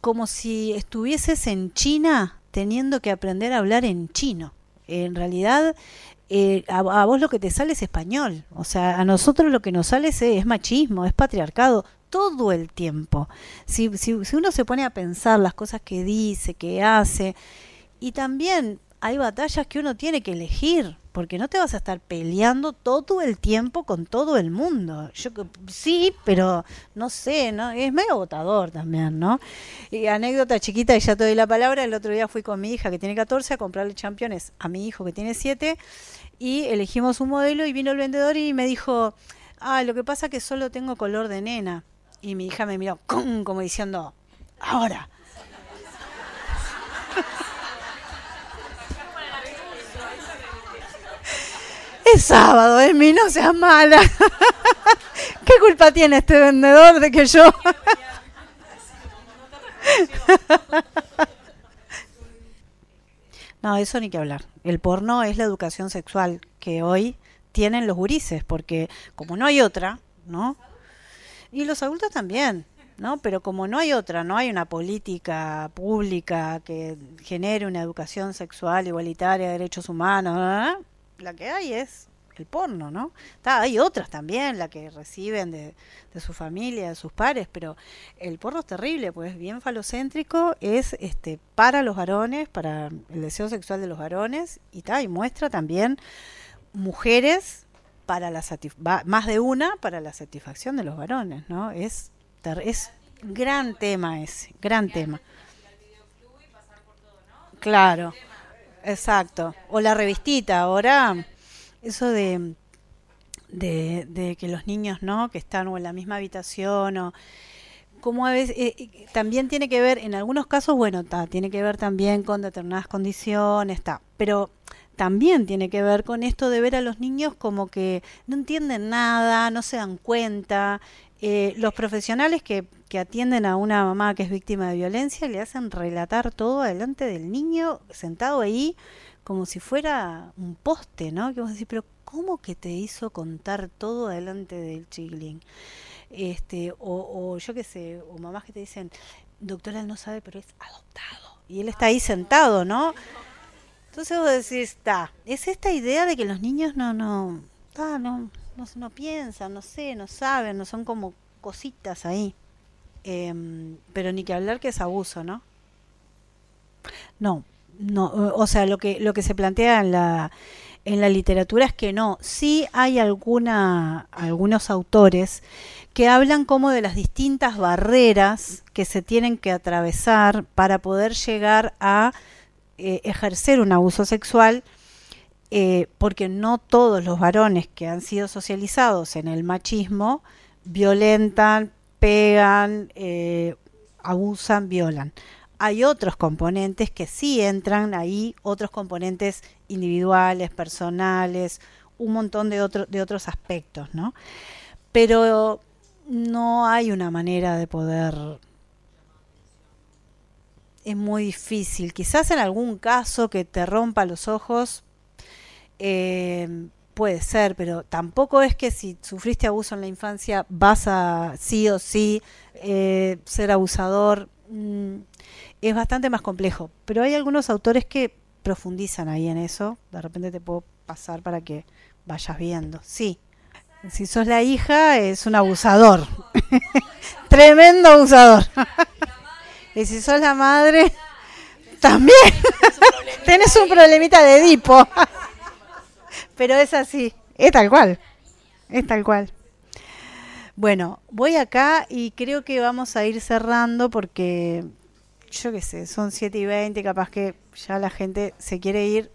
como si estuvieses en China teniendo que aprender a hablar en chino. En realidad, eh, a, vos lo que te sale es español. O sea, a nosotros lo que nos sale es, es machismo, es patriarcado todo el tiempo. Si, si, si, uno se pone a pensar las cosas que dice, que hace, y también hay batallas que uno tiene que elegir, porque no te vas a estar peleando todo el tiempo con todo el mundo. Yo sí, pero no sé, ¿no? Es medio agotador también, ¿no? Y anécdota chiquita, y ya te doy la palabra, el otro día fui con mi hija que tiene 14 a comprarle championes a mi hijo que tiene 7 y elegimos un modelo y vino el vendedor y me dijo, ah, lo que pasa es que solo tengo color de nena. Y mi hija me miró como diciendo, ahora. Es sábado, Emi, no seas mala. ¿Qué culpa tiene este vendedor de que yo... No, eso ni que hablar. El porno es la educación sexual que hoy tienen los gurises, porque como no hay otra, ¿no? Y los adultos también, ¿no? Pero como no hay otra, no hay una política pública que genere una educación sexual igualitaria, derechos humanos, ¿eh? La que hay es el porno, ¿no? hay otras también, la que reciben de, su familia, de sus pares, pero el porno es terrible, pues bien falocéntrico, es este para los varones, para el deseo sexual de los varones, y, y muestra también mujeres para la más de una para la satisfacción de los varones, ¿no? Es es gran tema ese, gran tema. Claro, exacto. O la revistita, ahora eso de, de, que los niños, ¿no? Que están o en la misma habitación o como a veces eh, también tiene que ver en algunos casos bueno está tiene que ver también con determinadas condiciones está pero también tiene que ver con esto de ver a los niños como que no entienden nada no se dan cuenta eh, los profesionales que, que atienden a una mamá que es víctima de violencia le hacen relatar todo delante del niño sentado ahí como si fuera un poste, ¿no? Que vos decís, pero ¿cómo que te hizo contar todo delante del chiquilín? Este, o, yo qué sé, o mamás que te dicen, doctora, él no sabe, pero es adoptado. Y él está ahí sentado, ¿no? Entonces vos decís, está, es esta idea de que los niños no, no, no, no, no piensan, no sé, no saben, no son como cositas ahí. Em, pero ni que hablar que es abuso, ¿no? No, no, o sea, lo que, lo que se plantea en la, en la literatura es que no, sí hay alguna, algunos autores que hablan como de las distintas barreras que se tienen que atravesar para poder llegar a eh, ejercer un abuso sexual, eh, porque no todos los varones que han sido socializados en el machismo violentan, pegan, eh, abusan, violan hay otros componentes que sí entran ahí, otros componentes individuales, personales, un montón de, de otros aspectos, ¿no? Pero no hay una manera de poder... Es muy difícil. Quizás en algún caso que te rompa los ojos, eh, puede ser, pero tampoco es que si sufriste abuso en la infancia vas a sí o sí eh, ser abusador. Mm, es bastante más complejo, pero hay algunos autores que profundizan ahí en eso. De repente te puedo pasar para que vayas viendo. Sí, si sos la hija es un abusador, tremendo abusador. y si sos la madre, también tenés un problemita de Edipo. Pero es así, es tal cual, es tal cual. Bueno, voy acá y creo que vamos a ir cerrando porque yo qué sé, son 7 y 20, capaz que ya la gente se quiere ir.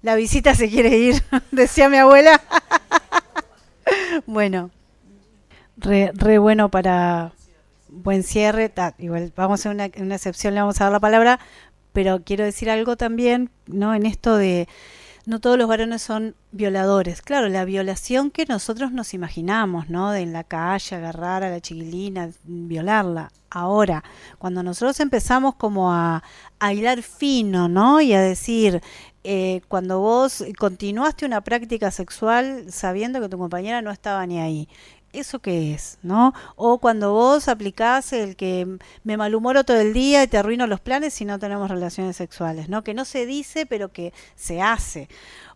La visita se quiere ir, decía mi abuela. bueno, re, bueno para buen cierre. igual vamos a una, una excepción, le vamos a dar la palabra, pero quiero decir algo también, ¿no? En esto de no todos los varones son violadores. Claro, la violación que nosotros nos imaginamos, ¿no? De en la calle agarrar a la chiquilina, violarla. Ahora, cuando nosotros empezamos como a, a hilar fino, ¿no? Y a decir, eh, cuando vos continuaste una práctica sexual sabiendo que tu compañera no estaba ni ahí, ¿eso qué es? ¿No? O cuando vos aplicás el que me malhumoro todo el día y te arruino los planes si no tenemos relaciones sexuales, ¿no? Que no se dice, pero que se hace.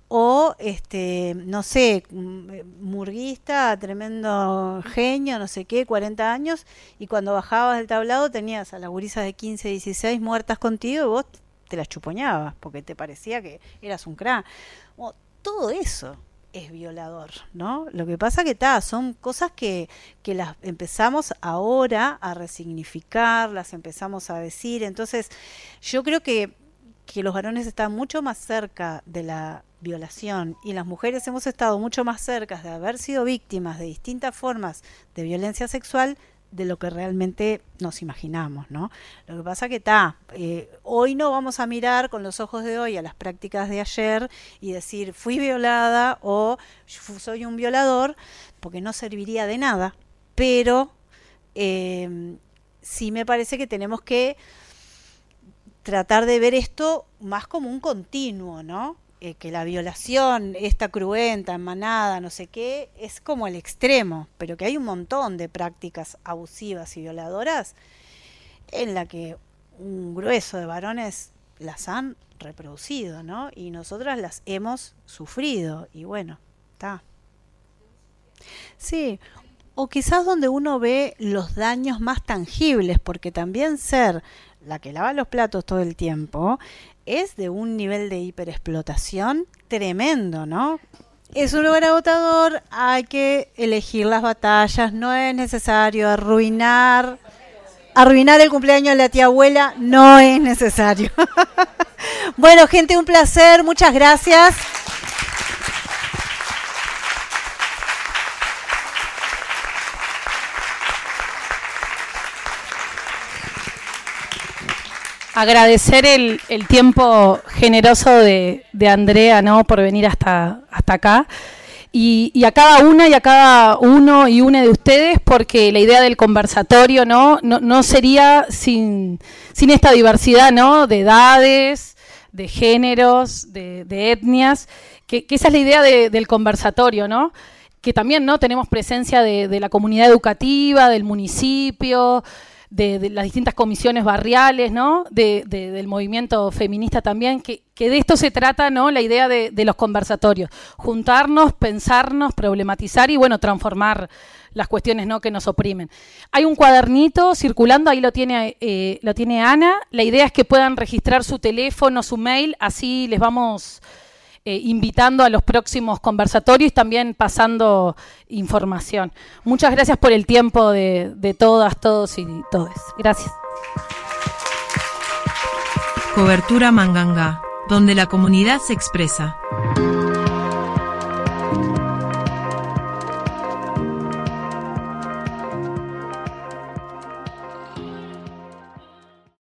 O, este, no sé, murguista, tremendo genio, no sé qué, 40 años, y cuando bajabas del tablado tenías a las gurisas de 15, 16 muertas contigo y vos te las chupoñabas porque te parecía que eras un crack. todo eso es violador, ¿no? Lo que pasa que está, son cosas que, que las empezamos ahora a resignificar, las empezamos a decir, entonces yo creo que, que los varones están mucho más cerca de la violación y las mujeres hemos estado mucho más cerca de haber sido víctimas de distintas formas de violencia sexual de lo que realmente nos imaginamos, ¿no? Lo que pasa que está, eh, hoy no vamos a mirar con los ojos de hoy a las prácticas de ayer y decir fui violada o soy un violador, porque no serviría de nada, pero eh, sí me parece que tenemos que tratar de ver esto más como un continuo, ¿no? Eh, que la violación, esta cruenta, en manada, no sé qué, es como el extremo, pero que hay un montón de prácticas abusivas y violadoras en la que un grueso de varones las han reproducido, ¿no? Y nosotras las hemos sufrido, y bueno, está. Sí, o quizás donde uno ve los daños más tangibles, porque también ser la que lava los platos todo el tiempo es de un nivel de hiperexplotación tremendo, ¿no? Es un lugar agotador, hay que elegir las batallas, no es necesario arruinar arruinar el cumpleaños de la tía abuela, no es necesario. bueno, gente, un placer, muchas gracias. Agradecer el, tiempo generoso de, Andrea, ¿no? Por venir hasta, hasta acá. Y, a cada una y a cada uno y una de ustedes, porque la idea del conversatorio, ¿no? No, sería sin, sin esta diversidad, ¿no? De edades, de géneros, de, etnias, que, esa es la idea de, del conversatorio, ¿no? Que también, ¿no? Tenemos presencia de la comunidad educativa, del municipio, de, las distintas comisiones barriales, ¿no? De, de, del movimiento feminista también, que, que, de esto se trata, ¿no? La idea de, los conversatorios, juntarnos, pensarnos, problematizar y, bueno, transformar las cuestiones, ¿no? Que nos oprimen. Hay un cuadernito circulando, ahí lo tiene, eh, lo tiene Ana. La idea es que puedan registrar su teléfono, su mail, así les vamos eh, invitando a los próximos conversatorios y también pasando información. Muchas gracias por el tiempo de, de todas, todos y todes. Gracias. Cobertura Manganga, donde la comunidad se expresa.